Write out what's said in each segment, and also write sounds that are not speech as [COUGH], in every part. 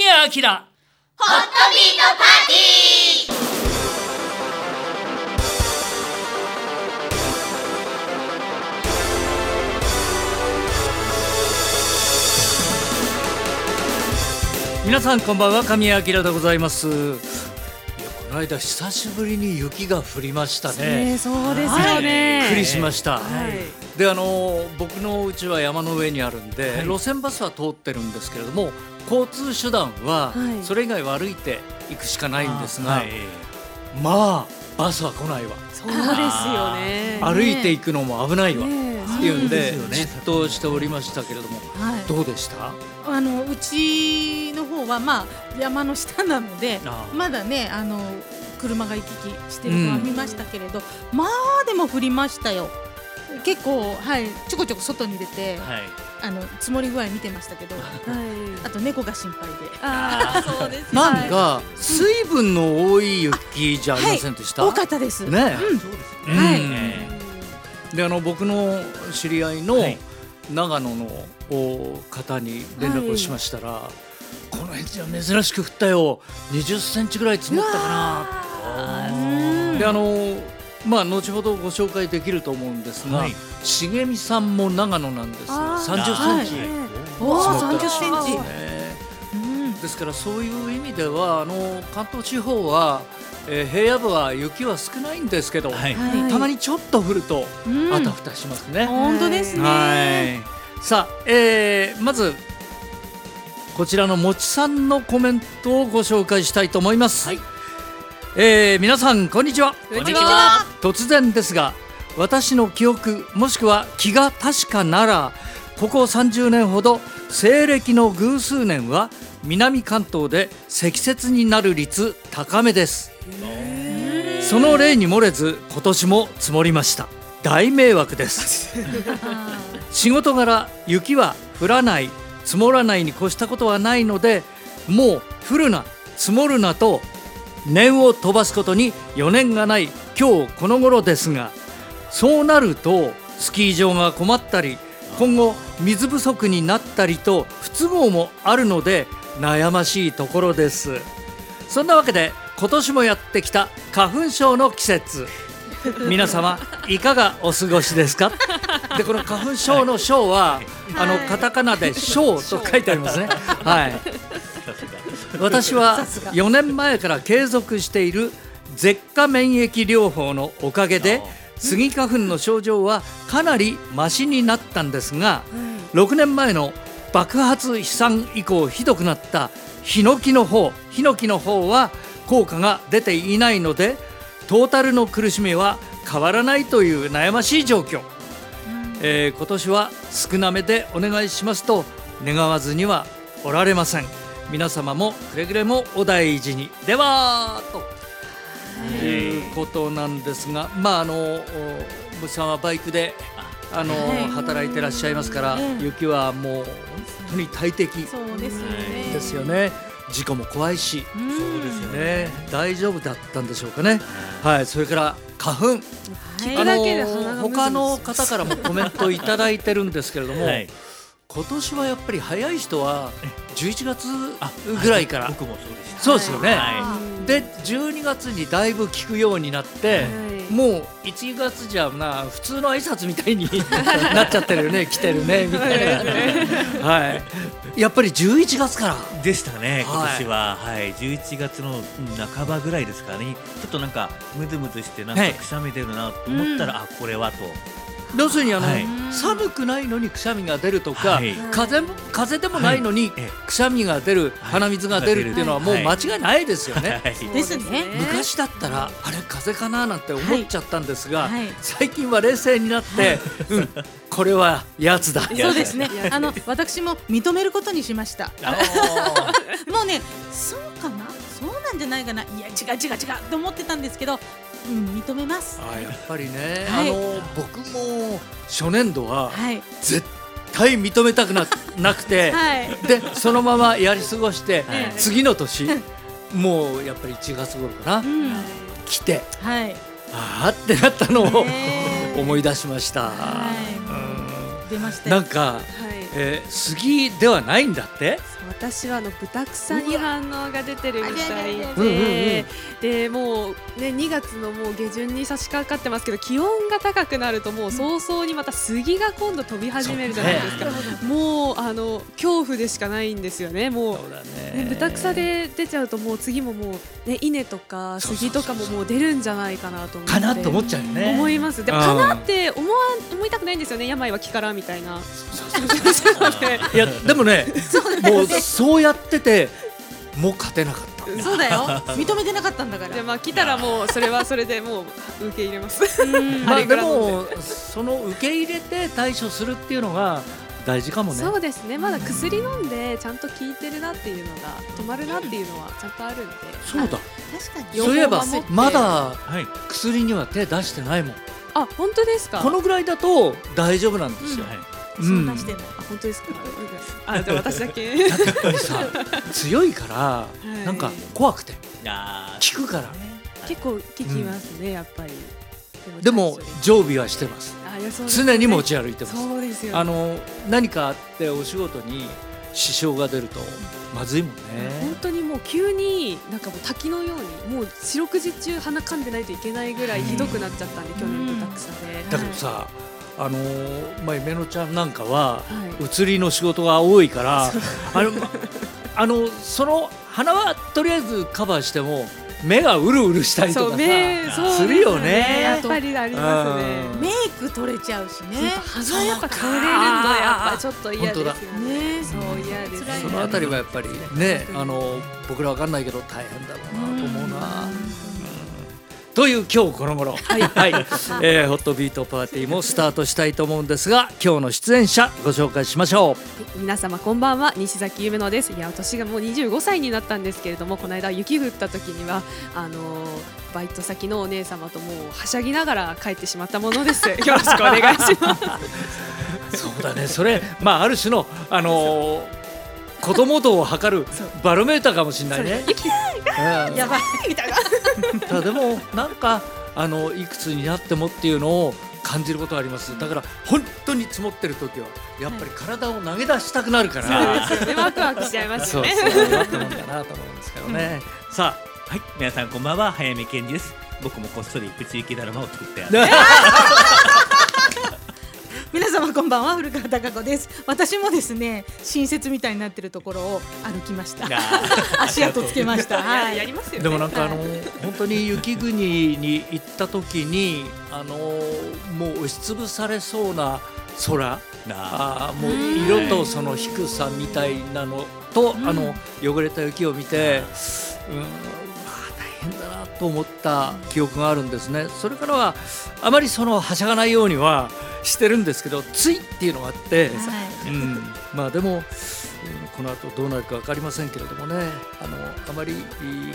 宮明。ホットビートパーティー。皆さんこんばんは神谷明でございます。いやこの間久しぶりに雪が降りましたねね。そうですよね。びっくりしました、はい。であの僕の家は山の上にあるんで、はい。路線バスは通ってるんですけれども交通手段ははい。それ以外は歩いて行くしかないんですが、はい。まあバスは来ないわ。そうですよね。歩いていくのも危ないわ、ねっていうんでそうですよね。じっとしておりましたけれどもはい、どうでした？あのうちの方はまあ山の下なのでまだねあの車が行き来してるのは見ましたけれど、まあでも降りましたよ結構はいちょこちょこ外に出て、はい。あの積もり具合見てましたけどはい。あと猫が心配で。ああ [LAUGHS] そうです。なんか水分の多い雪じゃありませんでした、多かったです、ね。そうんね。はい。であの僕の知り合いのはい。長野のお方に連絡をしましたら、この辺じゃ珍しく降ったよ。20センチぐらい積もったかな。うんであのまあ後ほどご紹介できると思うんですが、はい。茂美さんも長野なんですがあー30センチ。はい。積もったらしい30センチ。ですね。うん。ですからそういう意味ではあの関東地方は、えー平野部は雪は少ないんですけど、はい。はい。たまにちょっと降るとうん。あたふたしますね。本当ですね、はい。さあ、えーまずこちらのもちさんのコメントをご紹介したいと思います。はいえー皆さんこんにちは。こんにちは。突然ですが私の記憶もしくは気が確かならここ30年ほど西暦の偶数年は南関東で積雪になる率高めです。その例に漏れず今年も積もりました。大迷惑です。[LAUGHS] 仕事柄雪は降らない積もらないに越したことはないのでもう降るな積もるなと念を飛ばすことに余念がない今日この頃ですがそうなるとスキー場が困ったり今後水不足になったりと不都合もあるので悩ましいところです。そんなわけで今年もやってきた花粉症の季節。皆様いかがお過ごしですか？でこの花粉症の症は、あのカタカナで症と書いてありますね。はい私は4年前から継続している舌下免疫療法のおかげでスギ花粉の症状はかなりマシになったんですが6年前の爆発飛散以降ひどくなったヒノキの方ヒノキの方は効果が出ていないのでトータルの苦しみは変わらないという悩ましい状況、えー今年は少なめでお願いしますと願わずにはおられません皆様もくれぐれもお大事に。ではと。いうことなんですがまああのおむさんはバイクであの、はい。働いてらっしゃいますから、ええ。雪はもう本当に大敵。ですよね。事故も怖いし、うん。そうですよね。ね、大丈夫だったんでしょうかね。はい。それから花粉。聞くだけで鼻がムズムズ。他の方からもコメントいただいてるんですけれども、[LAUGHS] はい今年はやっぱり早い人は11月あぐらいから、僕もそうでした。そうですよね、はで12月にだいぶ効くようになって、はい。もう1月じゃな普通の挨拶みたいに [LAUGHS] なっちゃってるよね来てるね [LAUGHS] みたいな、はい、やっぱり11月から。でしたね、今はい。年は、はい、11月の半ばぐらいですかね、ちょっとなんかムズムズして、なんかはい。くしゃみ出るなと思ったら、あこれはと、要するにあの、はい。寒くないのにくしゃみが出るとか、はい。風も風でもないのにええ。くしゃみが出る、はい。鼻水が出るっていうのはもうはい間違いないですよね。はい。ですね。昔だったらあれ風邪かななんて思っちゃったんですが、はい。はい。最近は冷静になって、うん、これはやつだ。そうですね。あの私も認めることにしました。あ [LAUGHS] もうね、そうかな、そうなんじゃないかな？いや違う違う違うと思ってたんですけど、うん認めます。あやっぱりね、はい。あの僕も初年度ははい。絶対認めたくな [LAUGHS] なくて、はい。でそのままやり過ごして、はい。次の年もうやっぱり1月頃かな、うん。来てはい。ああってなったのを思い出しました。はい。出ましたなんか、はい。えー杉ではないんだって？そ私はあの豚草に反応が出てるみたいで、でもうね2月のもう下旬に差し掛かってますけど気温が高くなるともう早々にまた杉が今度飛び始めるじゃないですか。もうあの恐怖でしかないんですよね。もうね、豚草で出ちゃうともう次ももうね稲とか杉とかももう出るんじゃないかなと思って。かなと思っちゃうよね。思います。でもうん。かなって思わ思いたくないんですよね。病は気からみたいな。[LAUGHS] いやでもね [LAUGHS] もうそうやっててもう勝てなかった。そうだよ。[LAUGHS] 認めてなかったんだから。でまあ来たらもうそれはそれでもう受け入れます。[LAUGHS] まあでもその受け入れて対処するっていうのが大事かもね。そうですね。まだ薬飲んでちゃんと効いてるなっていうのが止まるなっていうのはちゃんとあるんで。そうだ。確かに。予そういえばまだはい。薬には手出してないもん。あ本当ですか？このぐらいだと大丈夫なんですよ、はいうん。そう出してないあ本当ですか？あじゃあ私だけ。だってやっぱりさ [LAUGHS] 強いからい。なんか怖くて。あー効くから。結構効きますね、やっぱり。でも常備はしてます。常に持ち歩いてます。そうですよね。あの何かあってお仕事に支障が出るとまずいもん本ね当にもう急になんかもう滝のようにもう四六時中鼻かんでないといけないぐらいひどくなっちゃったんで、去年豚草で、だけどさあのまあめのちゃんなんかははい。移りの仕事が多いからあのまあのその鼻はとりあえずカバーしても目がうるうるしたりとかさすするよね。やっぱりありますね。うん。メイク取れちゃうしね。鼻やっぱ取れるのやっぱちょっと嫌ですよ本ねねそう嫌ですそのあたりはやっぱりねあの僕らわかんないけど大変だろうなと思うな。という今日この頃、はい、はい、えーホットビートパーティーもスタートしたいと思うんですが、今日の出演者ご紹介しましょ皆様こんばんは。西崎夢乃です。いや年がもう25歳になったんですけれどもこの間雪降った時にはあのーバイト先のお姉様ともうはしゃぎながら帰ってしまったものです。[LAUGHS] よろしくお願いします。う。そうだね、それまあある種のあのー子供度を測るバロメーターかもしれないね。うん。やばい。みたいな [LAUGHS] ただでもなんかあのいくつになってもっていうのを感じることはあります。だから本当に積もってる時はやっぱり体を投げ出したくなるから。そうですよねワクワクしちゃいますよねそうだったもんだなと思うんですけどね。さはい皆さんこんばんは早見健二です僕もこっそりプチ雪だるまを作ってああ、るね皆様こんばんは古川貴子です。私もですね新設みたいになってるところを歩きました。[LAUGHS] 足跡つけました。やはい。やりますよね。でもなんかあのは本当に雪国に行った時にあのもう押しつぶされそうな空なあーもう色とその低さみたいなのと、あの汚れた雪を見て、うん、変だなと思った記憶があるんですね。それからはあまりそのはしゃがないようにはしてるんですけど、ついっていうのがあって、うん、まあでも、うんこの後どうなるか分かりませんけれどもね。あのあまり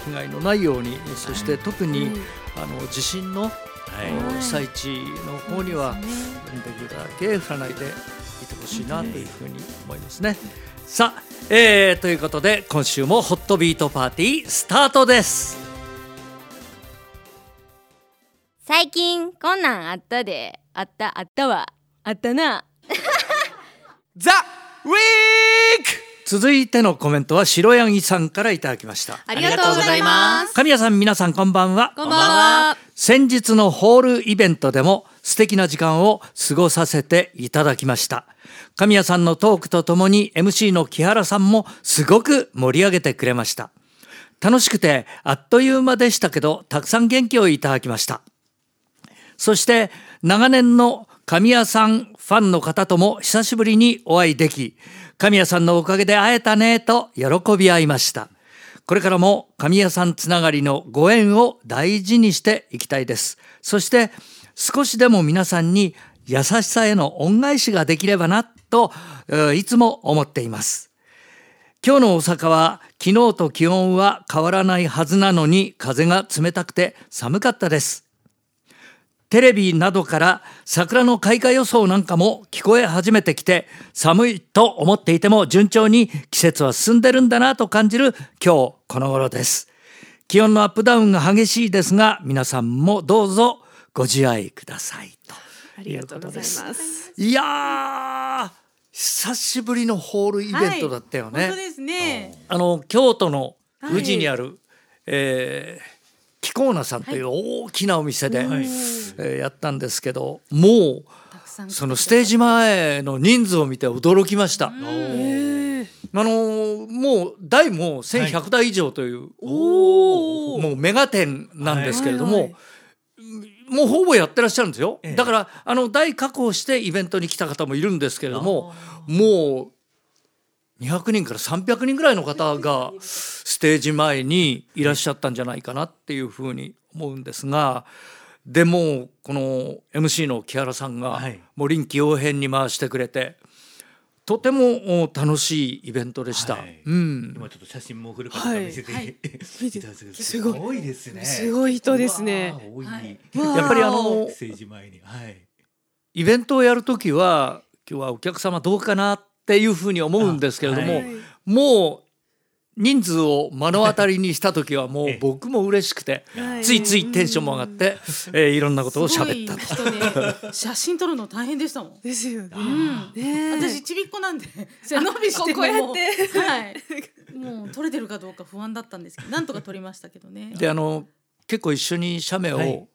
被害のないようにそして特に、あの地震の、はい。被災地の方には、できるだけ降らないでいてほしいなというふうに思いますね。さあ、えーということで今週もホットビートパーティースタートです。最近こんなんあったであったあったわあったなザ・ウィーク続いてのコメントは白柳さんからいただきました。ありがとうございます神谷さん皆さんこんばんは。こんばんは先日のホールイベントでも素敵な時間を過ごさせていただきました。神谷さんのトークとともに MC の木原さんもすごく盛り上げてくれました。楽しくてあっという間でしたけど、たくさん元気をいただきました。そして長年の神谷さんファンの方とも久しぶりにお会いでき、神谷さんのおかげで会えたねと喜び合いました。これからも神谷さんつながりのご縁を大事にしていきたいです。そして少しでも皆さんに優しさへの恩返しができればなと、いつも思っています。今日の大阪は昨日と気温は変わらないはずなのに風が冷たくて寒かったです。テレビなどから桜の開花予想なんかも聞こえ始めてきて寒いと思っていても順調に季節は進んでるんだなと感じる今日この頃です。気温のアップダウンが激しいですが皆さんもどうぞご自愛くださいと。ありがとうございますいやー久しぶりのホールイベントだったよね。本当ですね。あの京都の宇治にある、えーキコーナさんという大きなお店で、はいえーやったんですけどもうそのステージ前の人数を見て驚きました。えーあのーもう台も1100台以上という、おー。もうメガ店なんですけれども、はい。はいもうほぼやってらっしゃるんですよ、ええ。だからあの台確保してイベントに来た方もいるんですけれどももう200人から300人ぐらいの方がステージ前にいらっしゃったんじゃないかなっていうふうに思うんですがでもこの MC の木原さんがはい。もう臨機応変に回してくれてとてもお楽しいイベントでした。はい。うん。今ちょっと写真も送るから見せて、はい。見ていただくすごい。すごいですね。すごい人ですね。やっぱりあのステージ前に、はい。イベントをやるときは今日はお客様どうかなっていうふうに思うんですけれども、あはい。もう人数を目の当たりにした時はもうええ。僕も嬉しくて、はい。ついついテンションも上がって、えーいろんなことを喋ったと。い人で写真撮るの大変でしたもん。ですよね。うん。ねえ。私ちびっこなんで [LAUGHS] 背伸びしてもこうやって。はい。[LAUGHS] もう撮れてるかどうか不安だったんですけどなんとか撮りましたけどね。であの結構一緒に写メを、はい。お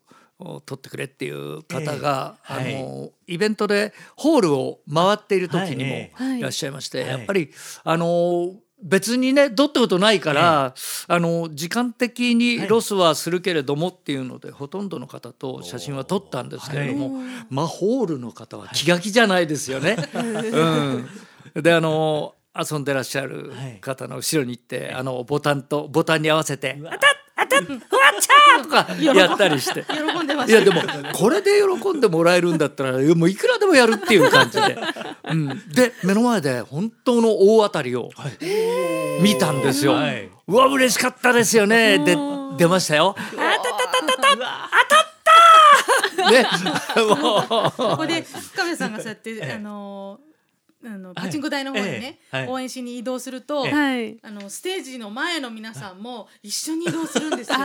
撮ってくれっていう方が、ええあのイベントでホールを回っている時にもはいはいいらっしゃいまして、はい。やっぱりあの別にねどったことないから、あの時間的にロスはするけれどもっていうので、ほとんどの方と写真は撮ったんですけれども、まあホールの方は気が気じゃないですよね。うん、であの遊んでらっしゃる方の後ろに行って、あのボタンとボタンに合わせて「あたっわっちゃー!」とかやったりして。喜んでましたいやでもこれで喜んでもらえるんだったらもういくらでもやるっていう感じで、うん、で目の前で本当の大当たりを見たんですよ。はいうわ嬉しかったですよね。で出ましたよ。ね、[LAUGHS] もここで深部さんがそうやって、あのあのパチンコ台の方にね、ええはい応援しに移動すると、はい。あのステージの前の皆さんも一緒に移動するんですよ。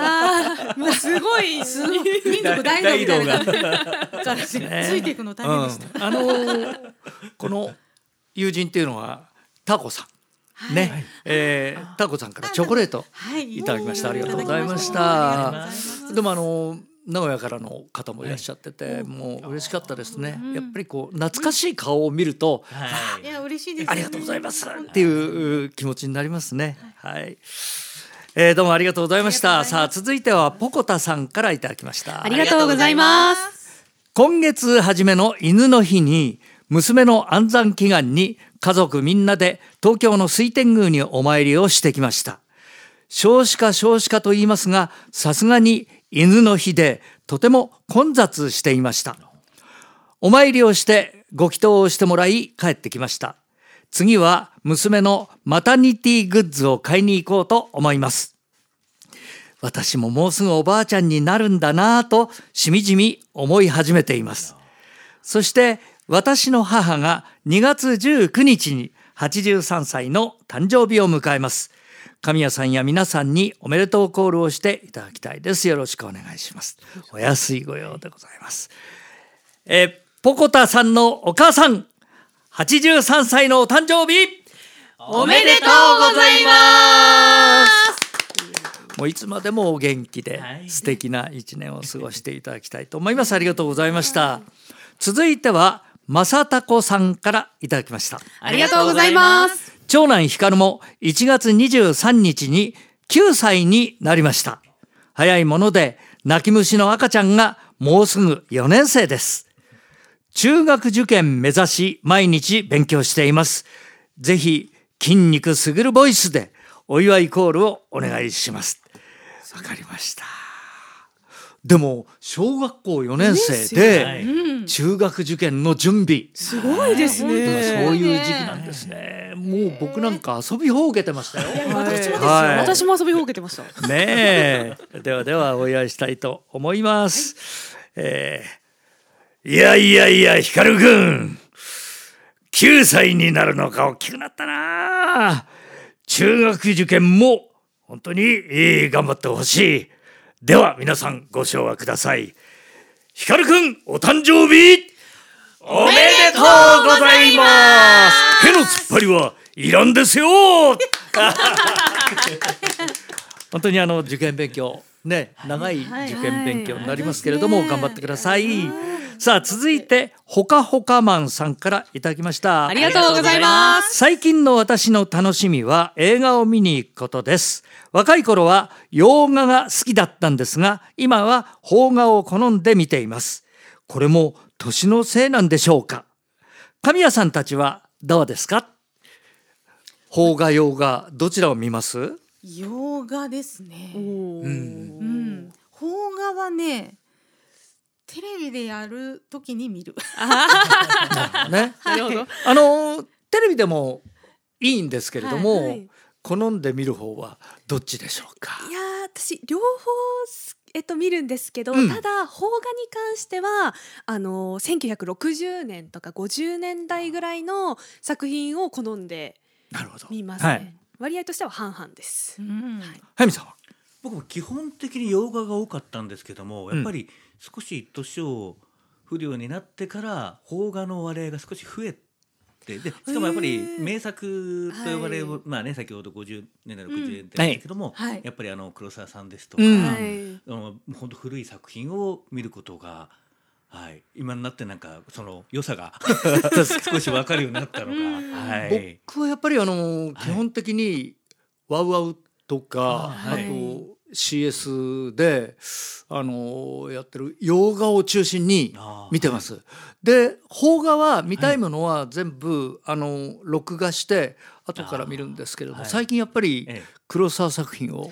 もうすごい。すごい民族大移動みたいな大移感じでついていくの大う、うん変でした。あのーこの友人っていうのはタコさん。ね、えータコさんからチョコレートはいいただきました。ありがとうございましいた。でもあの名古屋からの方もいらっしゃってて、もう嬉しかったですね。やっぱりこう懐かしい顔を見ると、はいいや嬉しいです、ね。ありがとうございますっていう気持ちになりますね。はい。えーどうもありがとうございました。さあ続いてはポコタさんからいただきました。ありがとうございます。今月初めの犬の日に娘の安産祈願に家族みんなで東京の水天宮にお参りをしてきました少子化少子化と言いますがさすがに犬の日でとても混雑していました。お参りをしてご祈祷をしてもらい帰ってきました。次は娘のマタニティグッズを買いに行こうと思います。私ももうすぐおばあちゃんになるんだなぁとしみじみ思い始めています。そして私の母が2月19日に83歳の誕生日を迎えます。神谷さんや皆さんにおめでとうコールをしていただきたいですよろしくお願いしますお安いご用でございますえーポコタさんのお母さん83歳のお誕生日おめでとうございます。もういつまでもお元気ではい素敵な一年を過ごしていただきたいと思います。ありがとうございました。続いては正タコさんからいただきました。ありがとうございます。長男光も1月23日に9歳になりました。早いもので泣き虫の赤ちゃんがもうすぐ4年生です。中学受験目指し毎日勉強しています。ぜひ筋肉すぐるボイスでお祝いコールをお願いします。わかりました。でも小学校4年生はでい中学受験の準備。すごいです今ね。そういう時期なんですね。もう僕なんか遊びほうけてましたよ。私もですよ。はい私も遊びほうけてました。ねえ。ではではお祝いしたいと思います。えーいやいやいや、ヒカルくん。9歳になるのか大きくなったな。中学受験も本当に、えー頑張ってほしい。では皆さんご唱和ください。ヒカルくんお誕生日おめでとうございます。への突っ張りはいらんですよ。[LAUGHS] 本当にあの受験勉強ね長い受験勉強になりますけれども、はい頑張ってください。さあ続いてほかほかマンさんからいただきました。ありがとうございます。最近の私の楽しみは映画を見に行くことです若い頃は洋画が好きだったんですが今は邦画を好んで見ていますこれも年のせいなんでしょうか？神谷さんたちはどうですか？邦画洋画どちらを見ます？洋画ですね。おーうん。邦画はね、テレビでやるときに見る。ね。[LAUGHS] なるほど。あのテレビでもいいんですけれども、はいはい。好んで見る方はどっちでしょうか？いやー私両方すえっと見るんですけど、うん。ただ邦画に関してはあの1960年とか50年代ぐらいの作品を好んでなるほど。見ますね、はい。割合としては半々です、うん。早見さんは？僕も基本的に洋画が多かったんですけどもやっぱり少し年を不良になってから邦画の割合が少し増えてでしかもやっぱり名作と呼ばれる、はい。まあね先ほど50年代うん60年代ですけども、はい。やっぱりあの黒沢さんですとか、うん。はいあの本当古い作品を見ることが、はい、今になってなんかその良さが [LAUGHS] 少し分かるようになったのが、はい、僕はやっぱりあの基本的にワウワウとか、ああはい。と CS であのやってる洋画を中心に見てます。で邦画は見たいものは全部、あの録画して後から見るんですけれども、はい。最近やっぱりえ黒沢作品を、え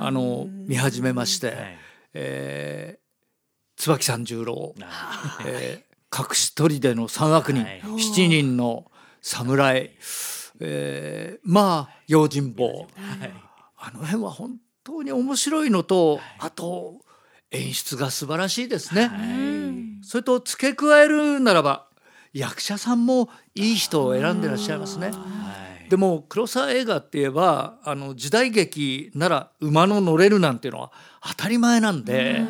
あの見始めまして、はい。えー椿三十郎、あえー隠し砦の三悪人、はい。七人の侍、えーまあ用心棒。はい。あの辺は本当に面白いのと、あと演出が素晴らしいですね。それと付け加えるならば役者さんもいい人を選んでらっしゃいますね。はいでも黒沢映画って言えばあの時代劇なら馬の乗れるなんていうのは当たり前なんで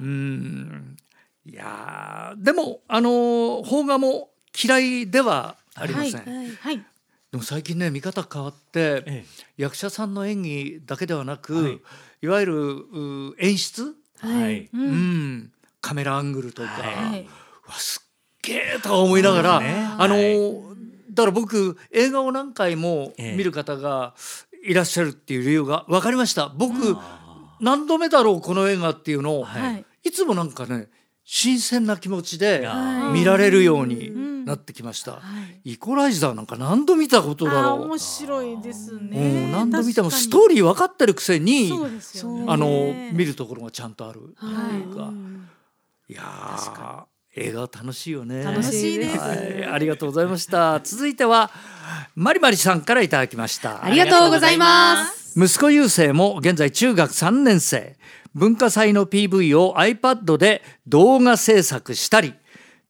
うんいやーでもあの邦画も嫌いではありません、はい。はい。でも最近ね見方変わってえ役者さんの演技だけではなく、はい。い、わゆるう演出、えはい。うん。カメラアングルとか、ははい。わすっげえとか思いながら、ね。あのはい。だから僕映画を何回もええ。見る方がいらっしゃるっていう理由が分かりました。僕、あ何度目だろうこの映画っていうのを、はいはい。いつもなんかね新鮮な気持ちではい。見られるようにん。なってきました、はい。イコライザーなんか何度見たことだろう。面白いですうね。ん、何度見てもストーリー分かってるくせにね。あのね見るところがちゃんとある、はい。いうか。いやー映画は楽しいよね。楽しいです。はい、ありがとうございました。続いてはマリマリさんからいただきました。ありがとうございます。息子優生も現在中学3年生文化祭の PV を iPad で動画制作したり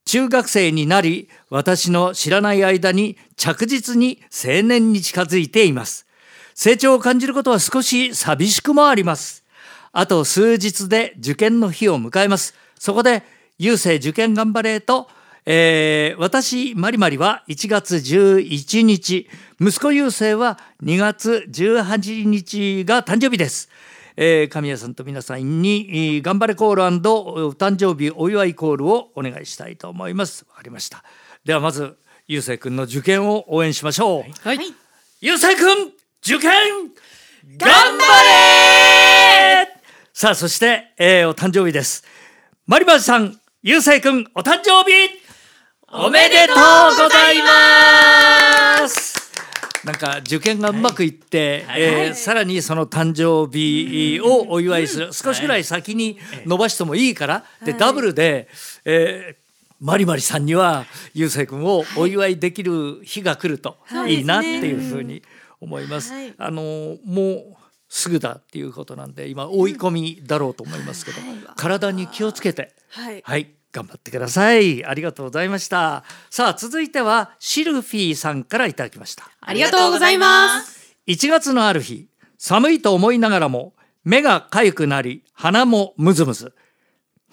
中学生になり私の知らない間に着実に青年に近づいています。成長を感じることは少し寂しくもあります。あと数日で受験の日を迎えます。そこで優生受験頑張れとえー私マリマリは1月11日。息子優生は2月18日が誕生日です、えー神谷さんと皆さんにえー頑張れコールお誕生日お祝いコールをお願いしたいと思います。わかりました。ではまず優生くんの受験を応援しましょう、はい、はい。優生くん受験頑張れさあそして、えーお誕生日です。マリマリさん優生くんお誕生日！おめでとうございますなんか受験がうまくいって、えーさらにその誕生日をお祝いする、少しぐらい先に伸ばしてもいいから、でダブルで、えーマリマリさんにはゆうせい君をお祝いできる日が来るとはい。いいなっていうふうに思います。はいあのもうすぐだっていうことなんで今追い込みだろうと思いますけど、体に気をつけて。はい。はい、頑張ってください。ありがとうございました。さあ、続いてはシルフィーさんからいただきました。ありがとうございます1月のある日、寒いと思いながらも目が痒くなり、鼻もムズムズ。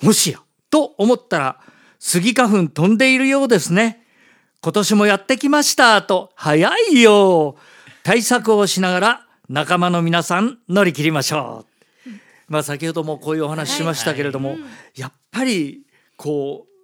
もしやと思ったら、スギ花粉飛んでいるようですね今年もやってきましたと早いよ対策をしながら仲間の皆さん乗り切りましょうまあ先ほどもこういうお話しましたけれども、やっぱりこう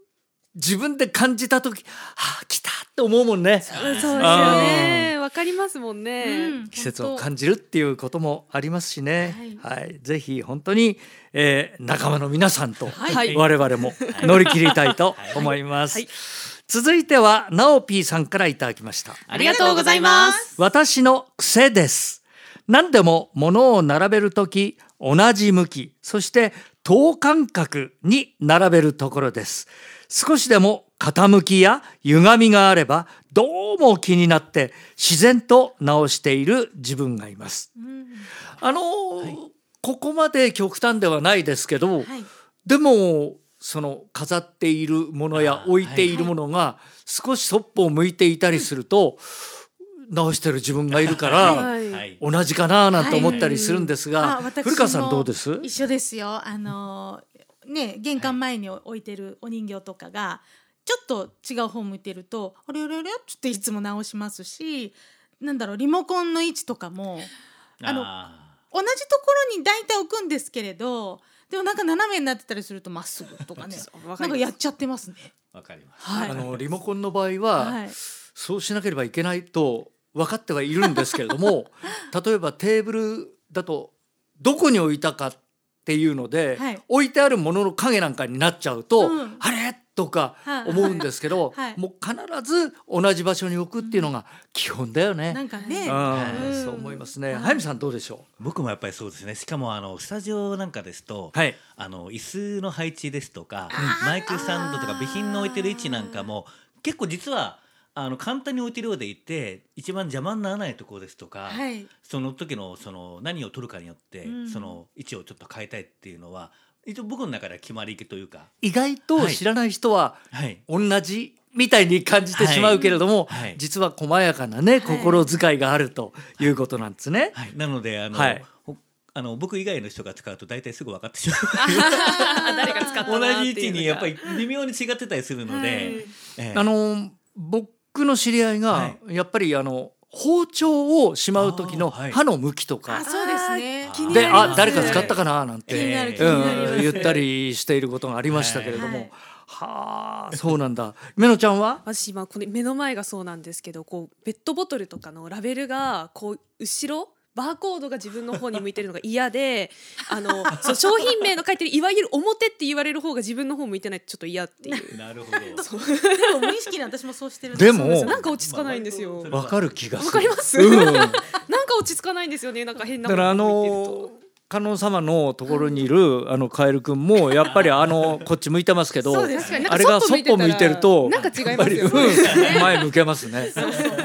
自分で感じた時はあ来たって思うもんね。そうですよね。わかりますもんね、うん。季節を感じるっていうこともありますしね、はい。ぜひ本当に、えー仲間の皆さんとはい。我々も乗り切りたいと思います、はい。続いてはなおぴーさんからいただきました。ありがとうございます。私の癖です。何でも物を並べるとき同じ向きそして等間隔に並べるところです。少しでも傾きや歪みがあればどうも気になって自然と直している自分がいます、あのーここまで極端ではないですけど、はい。でもその飾っているものや置いているものが少しそっぽを向いていたりすると直してる自分がいるから同じかななんて思ったりするんですあが古川さんどうです？一緒ですよ。あのね玄関前に置いてるお人形とかがちょっと違う方向いてるとあれあれあれっつっていつも直しますしなんだろうリモコンの位置とかもあのあ同じところに大体置くんですけれどでもなんか斜めになってたりするとまっすぐとかね [LAUGHS] なんかやっちゃってますね。ーわかります。はい。あのリモコンの場合は、はい。そうしなければいけないと分かってはいるんですけれども [LAUGHS] 例えばテーブルだとどこに置いたかっていうので、はい。置いてあるものの影なんかになっちゃうと、うん。あれ？とかはい。思うんですけど、[LAUGHS] はい。もう必ず同じ場所に置くっていうのが基本だよね。なんかね、うん。うんそう思いますね。はい早見さんどうでしょ僕もやっぱりそうですね。しかもあのスタジオなんかですと、う。はい。あの椅子の配置ですとかマイクスタンドとか備品の置いてる位置なんかも結構実はあの簡単に置いてるようでいて一番邪魔にならないところですとか、はい。その時のその何を取るかによって、うん。その位置をちょっと変えたいっていうのは一応僕の中では決まりというか、意外と知らない人ははい、同じみたいに感じてしまうけれども、はい。はい。実は細やかなね心遣いがあるということなんですね。はい、なのであの、はい。ほあの僕以外の人が使うと大体すぐ分かってしま [LAUGHS] 誰が使ったう同じ位置にやっぱり微妙に違ってたりするので、ええ。あの僕の知り合いが、はやっぱりあの包丁をしまう時の刃の向きとか。あそうですね。気にで、あ誰か使ったかななんて、うん、言ったりしていることがありましたけれども、はい。はあそうなんだ。めのちゃんは？私今この目の前がそうなんですけどこうペットボトルとかのラベルがこう後ろバーコードが自分の方に向いてるのが嫌であのそう商品名の書いてるいわゆる表って言われる方が自分の方向いてないとちょっと嫌っていう。なるほど。でも無意識に私もそうしてるんでもなんか落ち着かないんですよ。まあわかる気がする。わかります？うん、だなんか落ち着かないんですよね。なんか変なからあのと。観音様のところにいるあのカエルくんも [LAUGHS] やっぱりあのこっち向いてますけどあれがそっぽ向いてるとなんか違いますよやっぱりねうん前向けますね。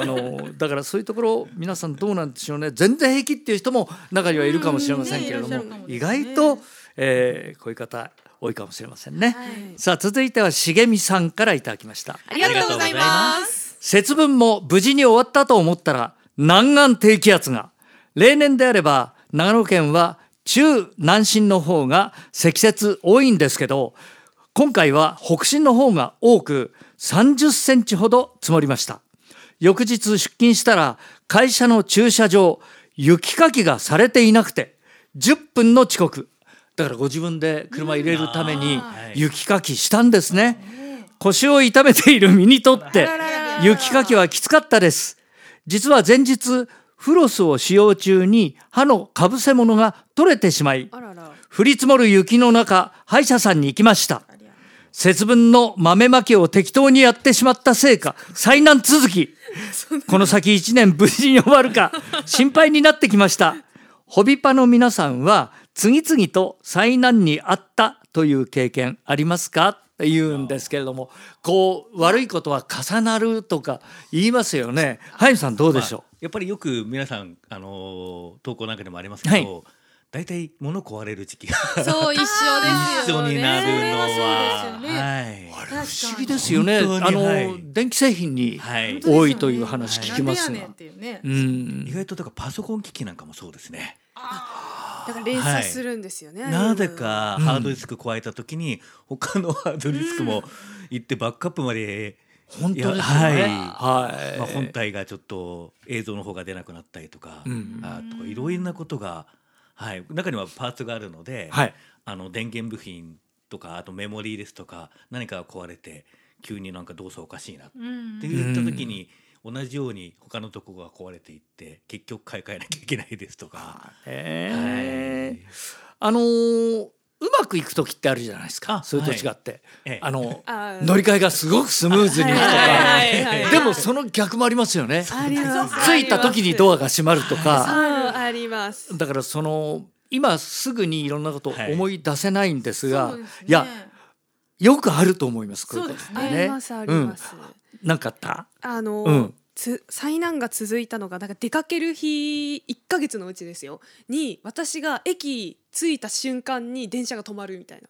あのだからそういうところ皆さんどうなんでしょうね。全然平気っていう人も中にはいるかもしれませんけれども、意外と、えーこういう方多いかもしれませんね、はい。さあ続いては茂美さんからいただきました。ありがとうございます。節分も無事に終わったと思ったら南岸低気圧が。例年であれば長野県は中南進の方が積雪多いんですけど今回は北進の方が多く30センチほど積もりました。翌日出勤したら会社の駐車場雪かきがされていなくて10分の遅刻。だからご自分で車入れるためにはい。雪かきしたんですね。腰を痛めている身にとって雪かきはきつかったです。実は前日フロスを使用中に歯のかぶせ物が取れてしまい。降り積もる雪の中歯医者さんに行きました。節分の豆まきを適当にやってしまったせいか災難続き。この先一年無事に終わるか [LAUGHS] 心配になってきました。ホビパの皆さんは次々と災難にあったという経験ありますか？言うんですけれどもこう悪いことは重なるとか言いますよね。ハイムさんどうでしょまあやっぱりよく皆さんあのー投稿なんかでもありますけど、はい。大体物壊れる時期がそう [LAUGHS] 一緒です一緒よね。になるのは、ね。はい。う不思議ですよね。あの、にはい。電気製品にはい。多いという話聞きますがねんっていうん。意外とだからパソコン機器なんかもそうですね。だから連鎖するんですよね、なぜかうん。ハードディスク加えた時に他のハードディスクも [LAUGHS] 行ってバックアップまで、本当ですよね。はい。はい。まあ、本体がちょっと映像の方が出なくなったりとか、うん。あとかいろいろなことが、はい、中にはパーツがあるので、はい。あの電源部品とかあとメモリーですとか何かが壊れて急になんか動作おかしいなってうん。言った時に、同じように他のとこが壊れていって結局買い替えなきゃいけないですとか。えーはい。あのーうまくいく時ってあるじゃないですか。あそれと違って、ええ。あの乗り換えがすごくスムーズに。いくとか。はいはいはい。でもその逆もありますよね。あります。着いた時にドアが閉まるとか。あります。だからその今すぐにいろんなことを思い出せないんですが、そうですね。いやよくあると思います。こういうことありますあります、うん、なんかあった？あの、うん。つ災難が続いたのがなんか出かける日1ヶ月のうちですよ。に私が駅着いた瞬間に電車が止まるみたいな。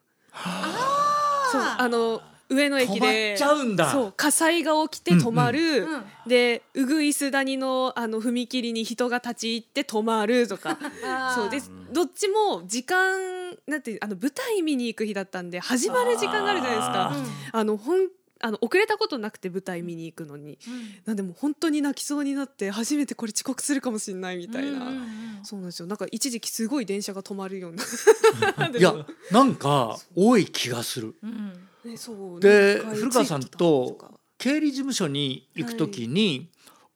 そうあの上の駅止まっでちゃうんだ。そう火災が起きて止まる、うん。うん。でうぐいす谷のあの踏切に人が立ち入って止まるとか。そうですどっちも時間なんてあの舞台見に行く日だったんで始まる時間があるじゃないですか。あのほんあの遅れたことなくて舞台見に行くのに、なんでもう本当に泣きそうになって初めてこれ遅刻するかもしれないみたいな、うんうんうん。そうなんですよ。なんか一時期すごい電車が止まるような。いやなんか多い気がする。うんねそう。で古川さんとか。経理事務所に行くときに、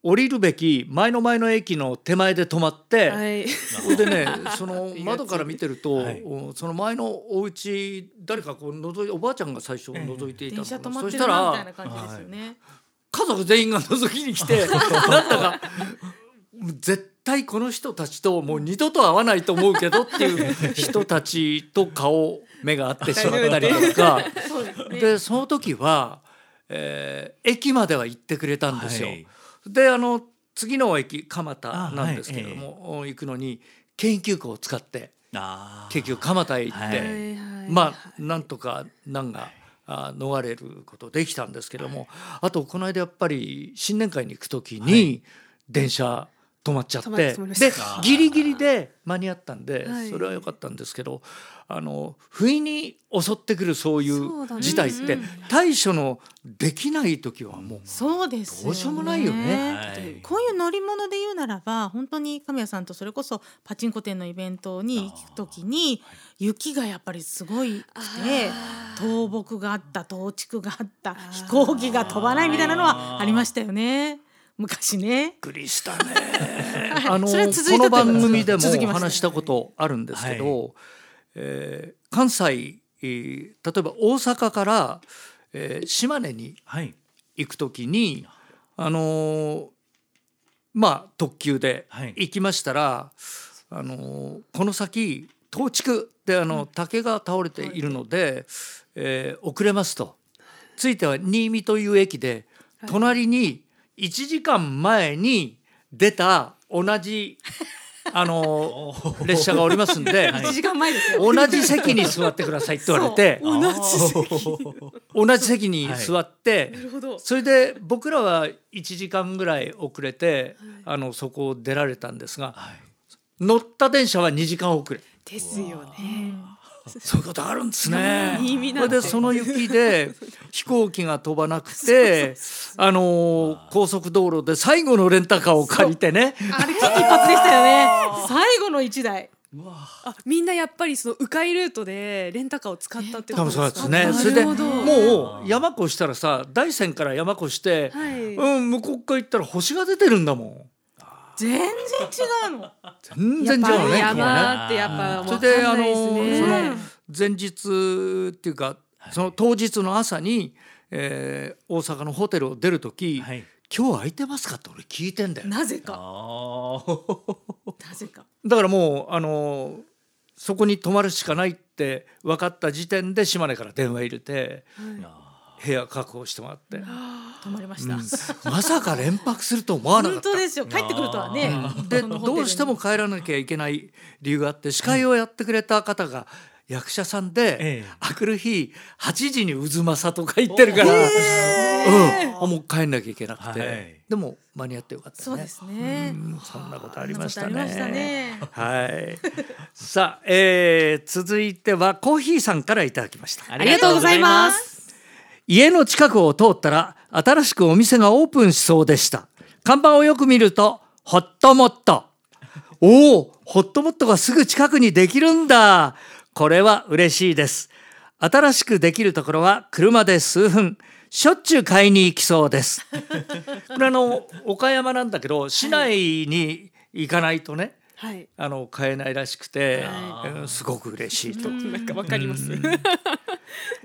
降りるべき前の前の駅の手前で止まって、はいそれでねその [LAUGHS] 窓から見てると、はいおその前のお家誰かこう覗いおばあちゃんが最初覗いていた電のかな、車止まってるそしたら。家族全員が覗きに来てなんだか絶対この人たちともう二度と会わないと思うけどっていう人たちと顔目が合ってしまったりとか。[LAUGHS] そうですね。でその時は、えー駅までは行ってくれたんですよ。はいであの次の駅蒲田あなんですけども、行くのに京急行を使って結局蒲田へ行って、はい。はいはいまあなんとか難があ逃れることできたんですけども、あとこの間やっぱり新年会に行く時に電車止まっちゃって、でギリギリで間に合ったんで、はい。それは良かったんですけどあの不意に襲ってくるそういう事態ってうん。対処のできない時はもうそうです。どうしようもないよね。はい。こういう乗り物で言うならば本当に神谷さんとそれこそパチンコ店のイベントに行く時に雪がやっぱりすごいくて倒木があった倒竹があった飛行機が飛ばないみたいなのはありましたよね昔ね。びっくりしたね。[LAUGHS] あのこの番組でも話したことあるんですけど、はえー関西、えー例えば大阪から、えー島根にはい。行くときにあのーまあ特急ではい。行きましたら、あのーこの先東竹であの竹が倒れているので、えー遅れますと。ついては新見という駅で隣に1時間前に出た同じ [LAUGHS] あのー。列車がおりますんで、1時間前ですよ。同じ席に座ってくださいって言われて同じ席。同じ席に座って、なるほど。それで僕らは1時間ぐらい遅れて、あのそこを出られたんですが、乗った電車は2時間遅れ。ですよね [LAUGHS] そういうことあるんですね。それでその雪で [LAUGHS] 飛行機が飛ばなくてあのー高速道路で最後のレンタカーを借りてねあれ危機一髪でしたよね。[LAUGHS] 最後の一台。あみんなやっぱりその迂回ルートでレンタカーを使ったって多分そうですね。なそれでもう山越したらさ大山から山越して、はいうん向こう側行ったら星が出てるんだもん。全然違うの。全然違うのね。山ってやっぱそれであのわかんないですねその前日っていうかその当日の朝に、えー大阪のホテルを出る時、はい今日空いてますかって俺聞いてんだよ。なぜか。なぜか。だからもうあのそこに泊まるしかないって分かった時点で島根から電話入れて部屋確保してもらって、止まりました。まさか連泊すると思わなかった。本当ですよ。帰ってくるとはね。でどうしても帰らなきゃいけない理由があって司会をやってくれた方が役者さんで、ええあくる日8時に渦政とか言ってるから、えうん、あもう帰んなきゃいけなくて、はいでも間に合ってよかったね。そうですねうんそんなことありましたそんなことありましたね。ねはい。さあ、えー、続いてはコーヒーさんからいただきました。ありがとうございます。家の近くを通ったら新しくお店がオープンしそうでした。看板をよく見るとホットモット。おおホットモットがすぐ近くにできるんだ。これは嬉しいです。新しくできるところは車で数分。しょっちゅう買いに行きそうです。[LAUGHS] これあの岡山なんだけど市内に行かないとねはい。あの買えないらしくて、すごく嬉しいと、なんかわかります。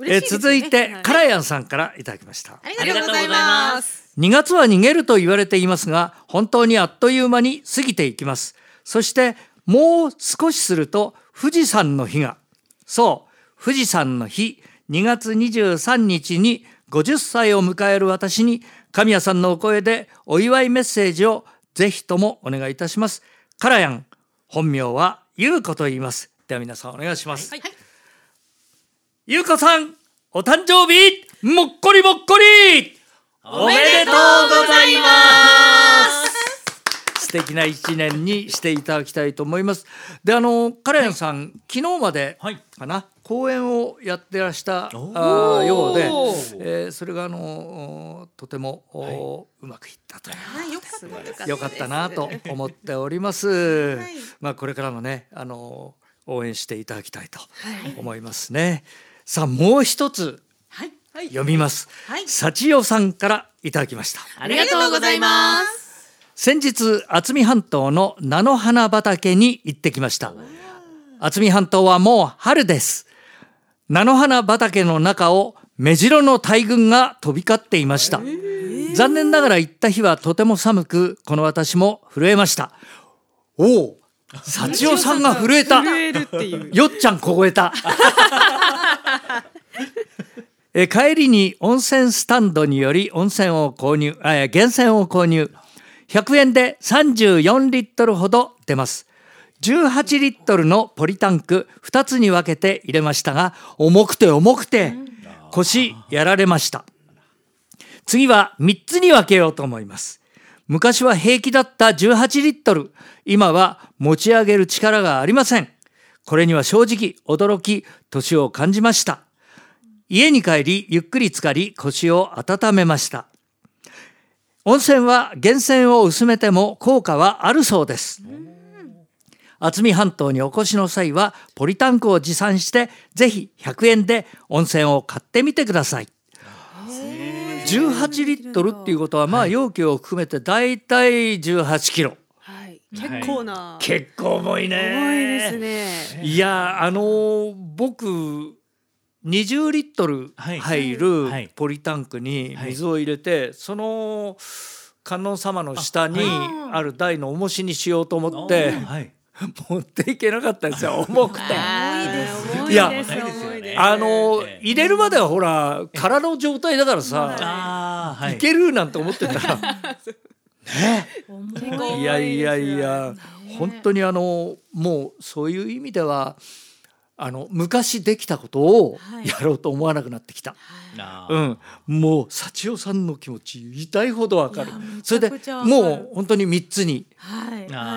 しいですね。続いて、はい。カラヤンさんからいただきました。ありがとうございます。2月は逃げると言われていますが本当にあっという間に過ぎていきます。そしてもう少しすると富士山の日が。そう。富士山の日。2月23日に50歳を迎える私に神谷さんのお声でお祝いメッセージをぜひともお願いいたします。カラヤン本名はゆうこと言います。では皆さんお願いします、はいゆうこさんお誕生日もっこりもっこり。おめでとうございます。素敵な一年にしていただきたいと思います。であのカレンさん、昨日まではい。かな公演をやってらしたあようでお、えーそれがあのおとても、おうまくいったという。はいよかった。ですよかったなと思っております。い。まあこれからもねあの応援していただきたいと思いますね。さあもう一つはい読みます。はい幸代さんからいただきました。ありがとうございます。先日渥美半島の菜の花畑に行ってきました。渥美半島はもう春です。菜の花畑の中を目白の大群が飛び交っていました。残念ながら行った日はとても寒く、この私も震えました。おお、幸代さんが震えた。震えるっていう。よっちゃん凍えた。え帰りに温泉スタンドにより温泉を購入、あいや源泉を購入。100円で34リットルほど出ます。18リットルのポリタンク2つに分けて入れましたが、重くて重くて腰やられました。次は3つに分けようと思います。昔は平気だった18リットル。今は持ち上げる力がありません。これには正直驚き、年を感じました。家に帰り、ゆっくり浸かり、腰を温めました。温泉は源泉を薄めても効果はあるそうです。渥美半島にお越しの際はポリタンクを持参してぜひ100円で温泉を買ってみてください。18リットルっていうことはまあ容器を含めてだいたい18キロ。はい。結構な。結構重いね。重いですね。いやあのー僕20リットルはい。入るはい。ポリタンクに水を入れて、その観音様の下にある台の重しにしようと思ってはい。持っていけなかったんですよ。重くて。重いいや。あのー入れるまではほら空の状態だからさい。いけるなんて思ってたら。重いやいやいや本当にあのもうそういう意味ではあの昔できたことをはい。やろうと思わなくなってきた。あー。うん、もう幸代さんの気持ち痛いほどわかる。それでもう本当に3つに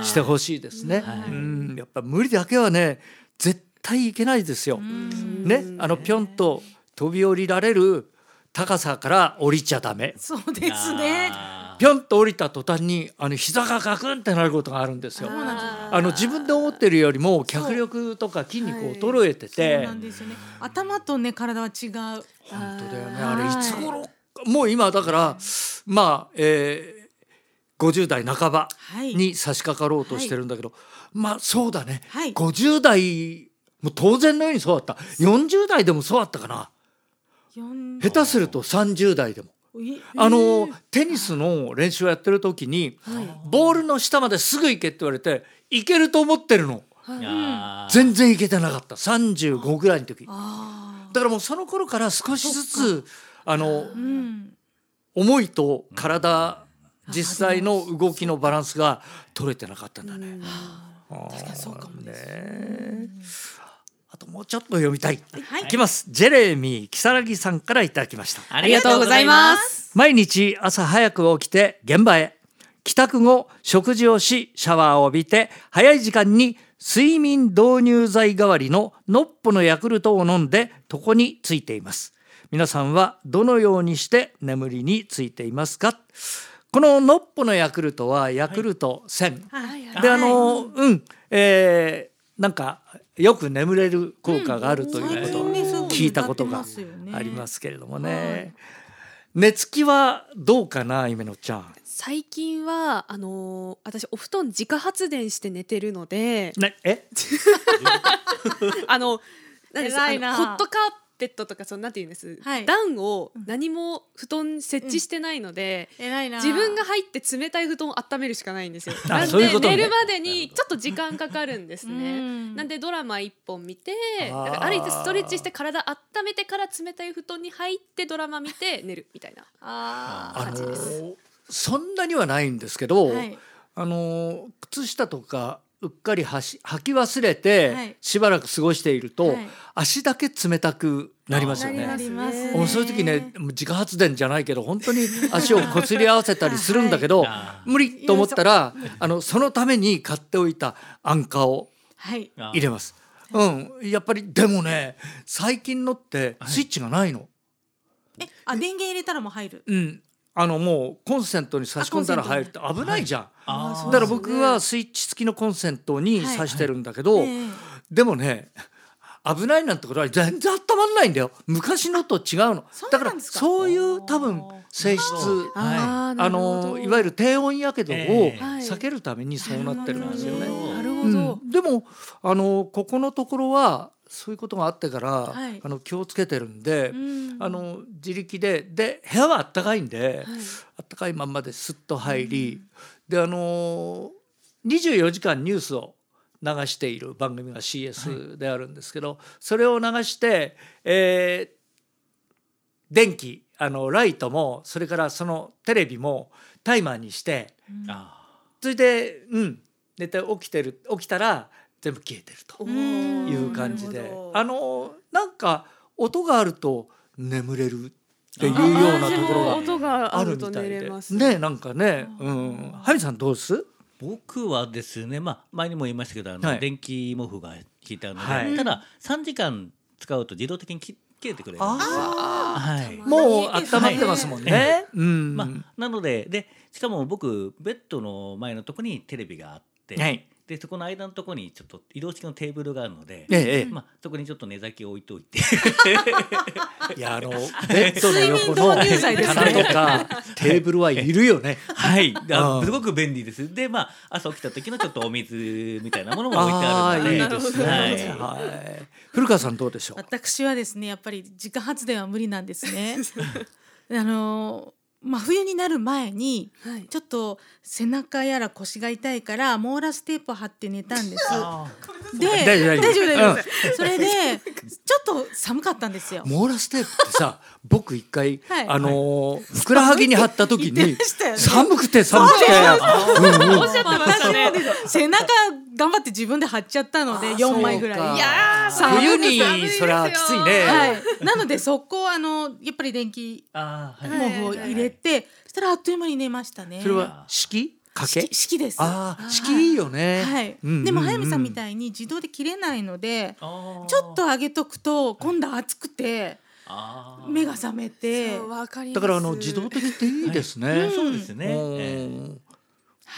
してほしいですね、はい。うん、やっぱ無理だけはね絶対いけないですよ、うん。ね。あのぴょんと飛び降りられる高さから降りちゃダメ。そうですね。あぴょんと降りた途端にあの膝がガクンってなることがあるんですよ。あの自分で思ってるよりも脚力とか筋肉衰えてて、なんですよね。頭とね体は違う。本当だよね。はいあれいつ頃もう今だからまあ、えー、50代半ばはい。に差し掛かろうとしてるんだけど、まあそうだね、はい。50代もう当然のようにそうだった。40代でもそうだったかな。四下手すると30代でも。いあのテニスの練習をやってる時に、ボールの下まですぐ行けって言われて行けると思ってるの。全然行けてなかった。35ぐらいの時。あだからもうその頃から少しずつあのーうん。思いと体実際の動きのバランスが取れてなかったんだね。確かにそうかもね。あともうちょっと読みたい。はいいきます。ジェレミー木更木さんからいただきました。ありがとうございます。毎日朝早く起きて現場へ帰宅後食事をしシャワーを浴びて早い時間に睡眠導入剤代わりのノッポのヤクルトを飲んで床についています皆さんはどのようにして眠りについていますか？このノッポのヤクルトはヤクルト1000、はいであのうんえーなんかよく眠れる効果があるという最ことを聞いたことがありますけれどもね。寝つきはどうかな姫野ちゃん。最近はあのー私お布団自家発電して寝てるので。ねえ？[LAUGHS] あの何です？ホットカーペットとかそのなんて言うんです、はい。暖を何も布団設置してないので、偉いな自分が入って冷たい布団を温めるしかないんですよ。あなんでね。寝るまでにちょっと時間かかるんですうね。ん。なんでドラマ一本見て、あー。だから歩いてストレッチして体温めてから冷たい布団に入ってドラマ見て寝るみたいな。ああ感じです。のそんなにはないんですけど、はい。あの靴下とかうっかりはし履き忘れてはい。しばらく過ごしていると、はい。足だけ冷たくなりますよね。なりますね。もうそういう時ね自家発電じゃないけど本当に足をこすり合わせたりするんだけど、[LAUGHS] あ無理と思ったらあのそのために買っておいた安価をはい。あ入れます。うん、やっぱりでもね最近のってスイッチがないの。えあ電源入れたらもう入る。うん、あのもうコンセントに差し込んだら入るって危ないじゃん。あーだから僕はスイッチ付きのコンセントに挿してるんだけど、ええでもね危ないなんてことは全然温まんないんだよ。昔のと違うの。だからそういう多分性質あのいわゆる低温やけどをええ。避けるためにそうなってるんですよね。なるほうど。ん、でもあのここのところはそういうことがあってから、はい。あの気をつけてるんで、うん。あの自力でで部屋はあったかいんで、はい。あったかいまんまですっと入り、であの24時間ニュースを流している番組が CS であるんですけど、それを流して、えー電気あのライトもそれからそのテレビもタイマーにしてあそれでうん寝て起きてる起きたら全部消えてるとんいう感じで。あのなんか音があると眠れるっていうようなところが音がああるみたいで。ねなんかね。うん。ハミさんどうです僕はですね、まあ、前にも言いましたけどあの、はい。電気毛布が効いてあるので、はい。ただ3時間使うと自動的にき切れてくれるんです。あはい。もう温まってますもんね。うん。まあ、なのででしかも僕ベッドの前のとこにテレビがあって、はいでそこの間のとこにちょっと移動式のテーブルがあるので、ええええ。まあ、そこにちょっと寝酒を置いといて。いやあの [LAUGHS] ベッドの横の棚とか [LAUGHS] テーブルはいるよね。はい。うん。あすごく便利です。でまあ朝起きた時のちょっとお水みたいなものも置いてあるので。あーいいですね。ははい。古川さんどうでしょう？私はですねやっぱり自家発電は無理なんですね。[LAUGHS] あの真冬になる前にはい。ちょっと背中やら腰が痛いからモーラステープを貼って寝たんです。で大丈夫大丈夫。大丈夫大丈夫それでちょっと寒かったんですよ。モーラステープってさ、僕一回、はい。あのーふくらはぎに貼った時に寒くて寒くて、うん [LAUGHS] うんおっしゃって。ましたね。背中頑張って自分で貼っちゃったので4枚ぐらい。いや冬くてにそれはきついね。はい、なのでそこあのやっぱり電気あーはい。毛布を入れて、そしたらあっという間に寝ましたね。それは式かけ？式？式です。ああ、式い。いよね。はい。うんうんうん。でも早見さんみたいに自動で切れないので、ちょっと上げとくと今度暑くて目が覚めて。そう、わかります。だからあの自動的っていいですね。そうですね、うん。ええ。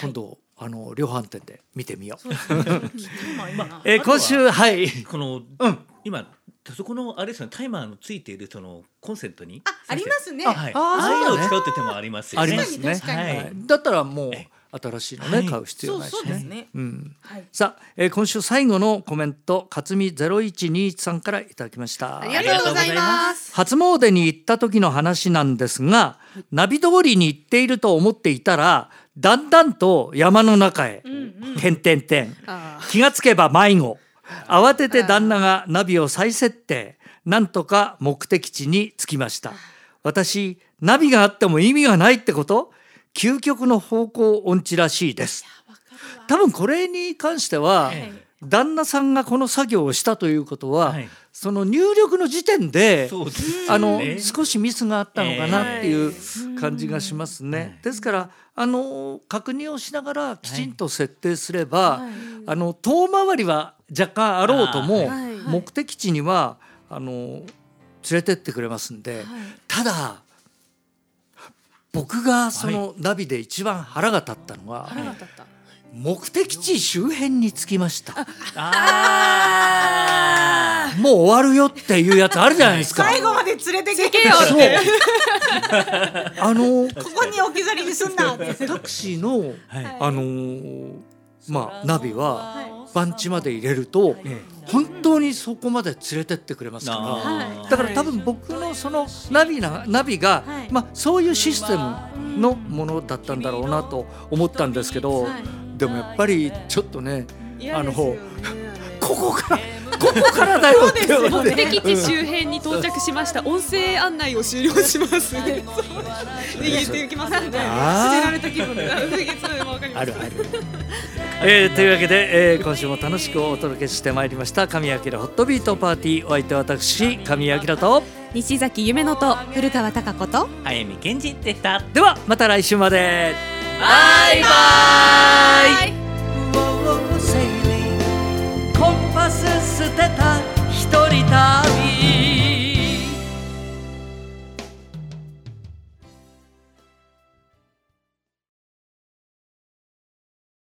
今度あの量販店で見てみよう。そうですね。今今 [LAUGHS] えー今週はい。この、うん。今そこのあれですよね。タイマーのついているそのコンセントに。あありますね。はい、あーああいうのを使うって手もありますよね。ありますね。確かに確かに。はい。だったらもうえ新しいのね、はい買う必要ないしね。ねうん。はい。さあ、えー今週最後のコメント勝見ゼロ一二一さんからいただきました。ありがとうございます。初詣に行った時の話なんですが、ナビ通りに行っていると思っていたら、だんだんと山の中へ、てんてんてん。あ気がつけば迷子。慌てて旦那がナビを再設定。なんとか目的地に着きました。私、ナビがあっても意味がないってこと？究極の方向音痴らしいです。多分これに関しては、え旦那さんがこの作業をしたということは、はい。その入力の時点でそうですあのね少しミスがあったのかなっていう感じがしますね。はい。ですからあの確認をしながらきちんと設定すれば、はい。あの遠回りは若干あろうとも、はい。目的地にはあの連れてってくれますんで、ただ僕がそのナビで一番腹が立ったのは、腹が立った。目的地周辺に着きました。あもう終わるよっていうやつあるじゃないですか。最後まで連れてけそう。[LAUGHS] あのここに置き去りにすんなって。タクシーのーはい。あのーまあナビはは番地まで入れるとえ本当にそこまで連れてってくれますから。だから多分僕のそのナビなナビが、はい。まあそういうシステムのものだったんだろうなと思ったんですけど、はい。でもやっぱりちょっとね嫌ですよね。ここからここからだよって思って。目的地周辺に到着しました。音声案内を終了しますね。言っていきますね捨てられた気分であそうわかりますあるある。えーというわけで、えー今週も楽しくお届けしてまいりました。神明ホットビートパーティーお相手は私神明と。西崎夢乃と古川貴子と。早見健二でした。ではまた来週まで。バイバイ